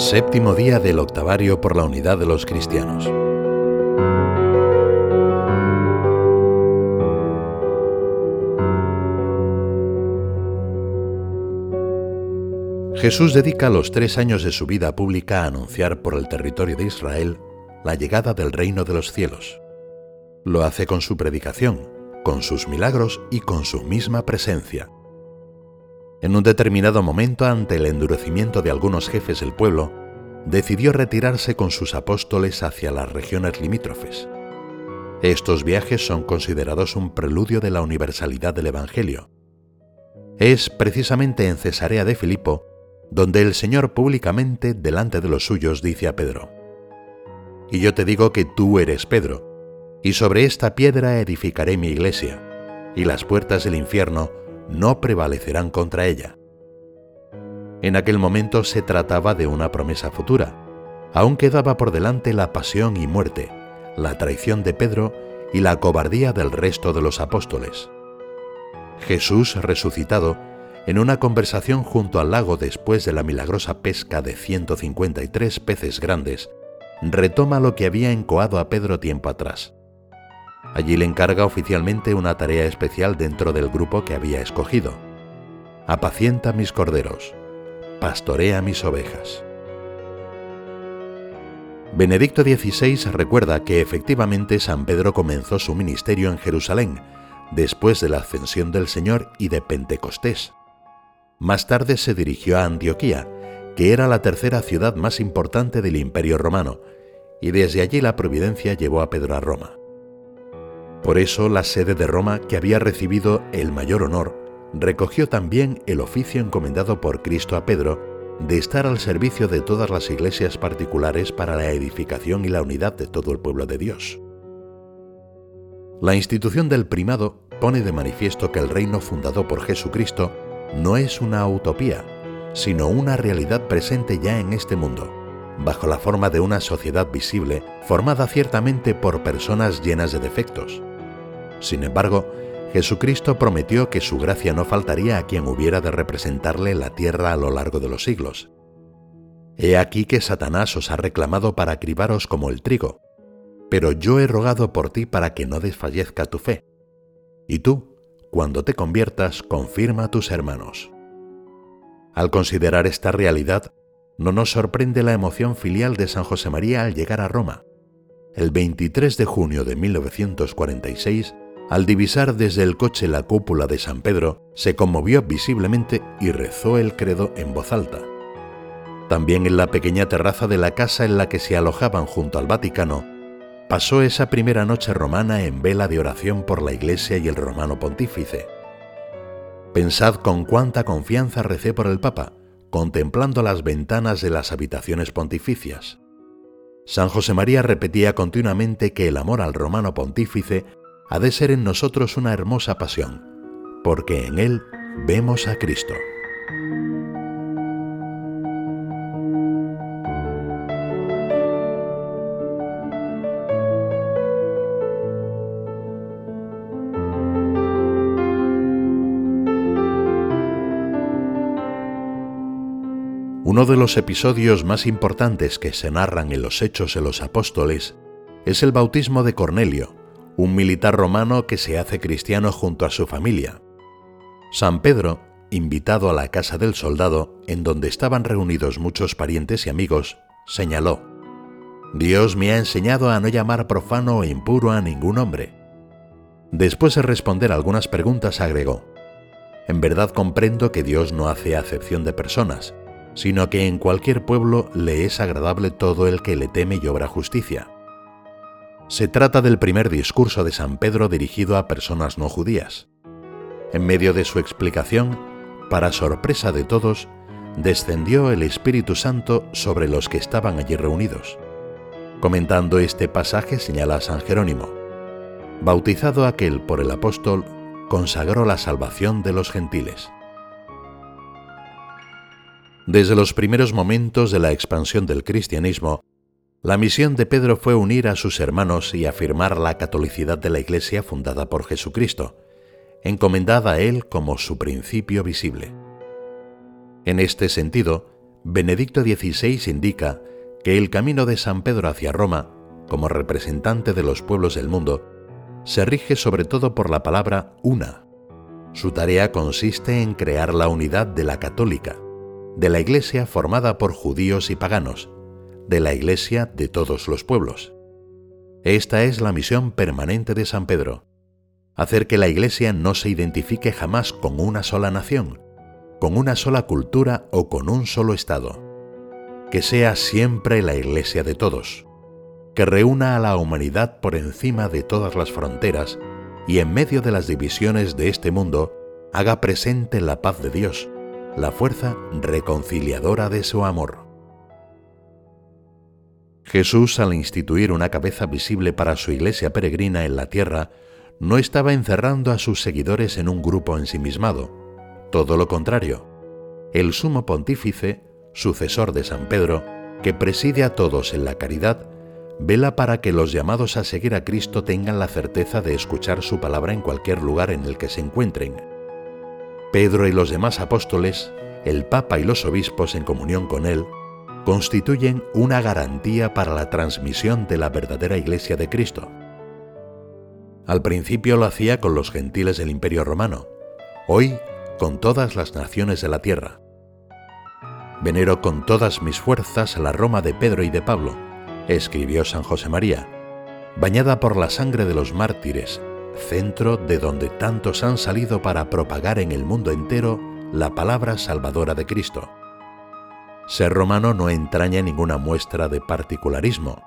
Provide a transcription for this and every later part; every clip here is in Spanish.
Séptimo día del octavario por la unidad de los cristianos. Jesús dedica los tres años de su vida pública a anunciar por el territorio de Israel la llegada del reino de los cielos. Lo hace con su predicación, con sus milagros y con su misma presencia. En un determinado momento, ante el endurecimiento de algunos jefes del pueblo, decidió retirarse con sus apóstoles hacia las regiones limítrofes. Estos viajes son considerados un preludio de la universalidad del Evangelio. Es precisamente en Cesarea de Filipo donde el Señor públicamente delante de los suyos dice a Pedro, Y yo te digo que tú eres Pedro, y sobre esta piedra edificaré mi iglesia, y las puertas del infierno no prevalecerán contra ella. En aquel momento se trataba de una promesa futura. Aún quedaba por delante la pasión y muerte, la traición de Pedro y la cobardía del resto de los apóstoles. Jesús resucitado en una conversación junto al lago después de la milagrosa pesca de 153 peces grandes, retoma lo que había encoado a Pedro tiempo atrás. Allí le encarga oficialmente una tarea especial dentro del grupo que había escogido. Apacienta mis corderos, pastorea mis ovejas. Benedicto XVI recuerda que efectivamente San Pedro comenzó su ministerio en Jerusalén, después de la ascensión del Señor y de Pentecostés, más tarde se dirigió a Antioquía, que era la tercera ciudad más importante del Imperio romano, y desde allí la providencia llevó a Pedro a Roma. Por eso la sede de Roma, que había recibido el mayor honor, recogió también el oficio encomendado por Cristo a Pedro de estar al servicio de todas las iglesias particulares para la edificación y la unidad de todo el pueblo de Dios. La institución del primado pone de manifiesto que el reino fundado por Jesucristo no es una utopía, sino una realidad presente ya en este mundo, bajo la forma de una sociedad visible formada ciertamente por personas llenas de defectos. Sin embargo, Jesucristo prometió que su gracia no faltaría a quien hubiera de representarle la tierra a lo largo de los siglos. He aquí que Satanás os ha reclamado para cribaros como el trigo, pero yo he rogado por ti para que no desfallezca tu fe. Y tú, cuando te conviertas, confirma a tus hermanos. Al considerar esta realidad, no nos sorprende la emoción filial de San José María al llegar a Roma. El 23 de junio de 1946, al divisar desde el coche la cúpula de San Pedro, se conmovió visiblemente y rezó el credo en voz alta. También en la pequeña terraza de la casa en la que se alojaban junto al Vaticano, pasó esa primera noche romana en vela de oración por la Iglesia y el romano pontífice. Pensad con cuánta confianza recé por el Papa, contemplando las ventanas de las habitaciones pontificias. San José María repetía continuamente que el amor al romano pontífice ha de ser en nosotros una hermosa pasión, porque en él vemos a Cristo. Uno de los episodios más importantes que se narran en los Hechos de los Apóstoles es el bautismo de Cornelio, un militar romano que se hace cristiano junto a su familia. San Pedro, invitado a la casa del soldado, en donde estaban reunidos muchos parientes y amigos, señaló, Dios me ha enseñado a no llamar profano o impuro a ningún hombre. Después de responder algunas preguntas agregó, En verdad comprendo que Dios no hace acepción de personas, sino que en cualquier pueblo le es agradable todo el que le teme y obra justicia. Se trata del primer discurso de San Pedro dirigido a personas no judías. En medio de su explicación, para sorpresa de todos, descendió el Espíritu Santo sobre los que estaban allí reunidos. Comentando este pasaje señala San Jerónimo, bautizado aquel por el apóstol, consagró la salvación de los gentiles. Desde los primeros momentos de la expansión del cristianismo, la misión de Pedro fue unir a sus hermanos y afirmar la catolicidad de la Iglesia fundada por Jesucristo, encomendada a él como su principio visible. En este sentido, Benedicto XVI indica que el camino de San Pedro hacia Roma, como representante de los pueblos del mundo, se rige sobre todo por la palabra una. Su tarea consiste en crear la unidad de la católica, de la Iglesia formada por judíos y paganos, de la Iglesia de todos los pueblos. Esta es la misión permanente de San Pedro, hacer que la Iglesia no se identifique jamás con una sola nación, con una sola cultura o con un solo Estado, que sea siempre la Iglesia de todos, que reúna a la humanidad por encima de todas las fronteras y en medio de las divisiones de este mundo haga presente la paz de Dios, la fuerza reconciliadora de su amor. Jesús, al instituir una cabeza visible para su iglesia peregrina en la tierra, no estaba encerrando a sus seguidores en un grupo ensimismado. Todo lo contrario. El sumo pontífice, sucesor de San Pedro, que preside a todos en la caridad, vela para que los llamados a seguir a Cristo tengan la certeza de escuchar su palabra en cualquier lugar en el que se encuentren. Pedro y los demás apóstoles, el Papa y los obispos en comunión con él, constituyen una garantía para la transmisión de la verdadera Iglesia de Cristo. Al principio lo hacía con los gentiles del Imperio Romano, hoy con todas las naciones de la tierra. Venero con todas mis fuerzas la Roma de Pedro y de Pablo, escribió San José María, bañada por la sangre de los mártires, centro de donde tantos han salido para propagar en el mundo entero la palabra salvadora de Cristo. Ser romano no entraña ninguna muestra de particularismo,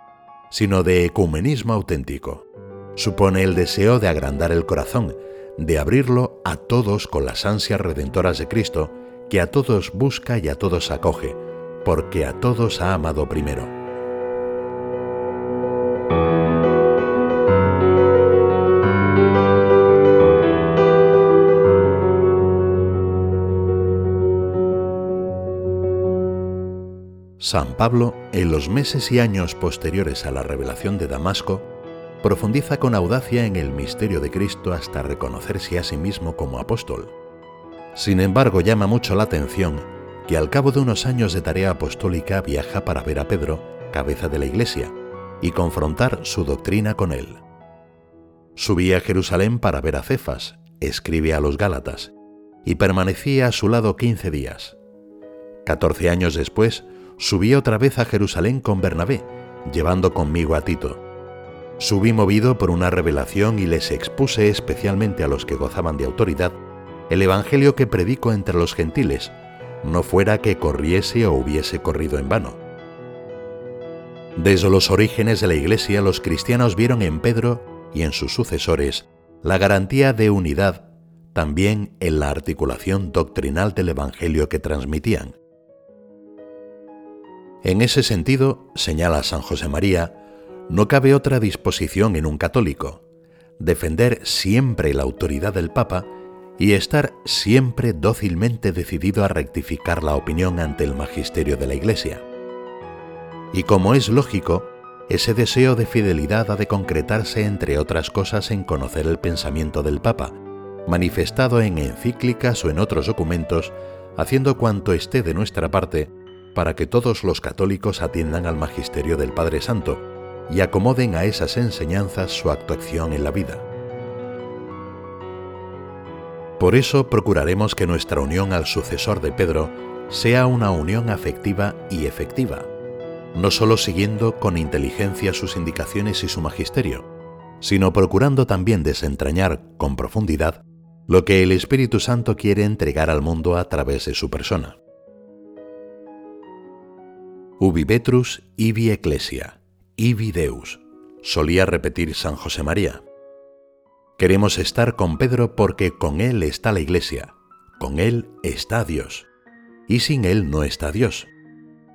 sino de ecumenismo auténtico. Supone el deseo de agrandar el corazón, de abrirlo a todos con las ansias redentoras de Cristo, que a todos busca y a todos acoge, porque a todos ha amado primero. San Pablo, en los meses y años posteriores a la revelación de Damasco, profundiza con audacia en el misterio de Cristo hasta reconocerse a sí mismo como apóstol. Sin embargo, llama mucho la atención que al cabo de unos años de tarea apostólica viaja para ver a Pedro, cabeza de la Iglesia, y confrontar su doctrina con él. Subía a Jerusalén para ver a Cefas, escribe a los Gálatas, y permanecía a su lado quince días. Catorce años después, subí otra vez a Jerusalén con Bernabé, llevando conmigo a Tito. Subí movido por una revelación y les expuse especialmente a los que gozaban de autoridad el Evangelio que predico entre los gentiles, no fuera que corriese o hubiese corrido en vano. Desde los orígenes de la Iglesia los cristianos vieron en Pedro y en sus sucesores la garantía de unidad también en la articulación doctrinal del Evangelio que transmitían. En ese sentido, señala San José María, no cabe otra disposición en un católico, defender siempre la autoridad del Papa y estar siempre dócilmente decidido a rectificar la opinión ante el magisterio de la Iglesia. Y como es lógico, ese deseo de fidelidad ha de concretarse entre otras cosas en conocer el pensamiento del Papa, manifestado en encíclicas o en otros documentos, haciendo cuanto esté de nuestra parte para que todos los católicos atiendan al magisterio del Padre Santo y acomoden a esas enseñanzas su actuación en la vida. Por eso procuraremos que nuestra unión al sucesor de Pedro sea una unión afectiva y efectiva, no solo siguiendo con inteligencia sus indicaciones y su magisterio, sino procurando también desentrañar con profundidad lo que el Espíritu Santo quiere entregar al mundo a través de su persona. Ubi Petrus ibi ecclesia, ibi Deus, solía repetir San José María. Queremos estar con Pedro porque con él está la iglesia, con él está Dios, y sin él no está Dios.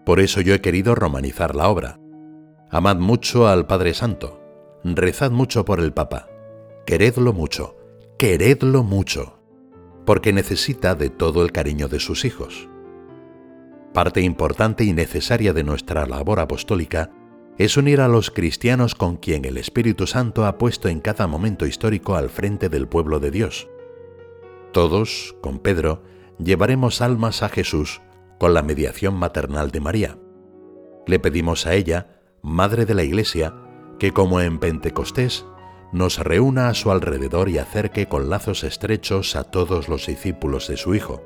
Por eso yo he querido romanizar la obra. Amad mucho al Padre Santo, rezad mucho por el Papa, queredlo mucho, queredlo mucho, porque necesita de todo el cariño de sus hijos. Parte importante y necesaria de nuestra labor apostólica es unir a los cristianos con quien el Espíritu Santo ha puesto en cada momento histórico al frente del pueblo de Dios. Todos, con Pedro, llevaremos almas a Jesús con la mediación maternal de María. Le pedimos a ella, Madre de la Iglesia, que como en Pentecostés, nos reúna a su alrededor y acerque con lazos estrechos a todos los discípulos de su Hijo.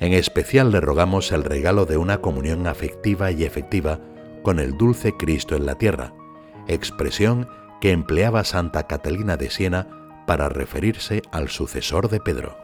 En especial le rogamos el regalo de una comunión afectiva y efectiva con el dulce Cristo en la tierra, expresión que empleaba Santa Catalina de Siena para referirse al sucesor de Pedro.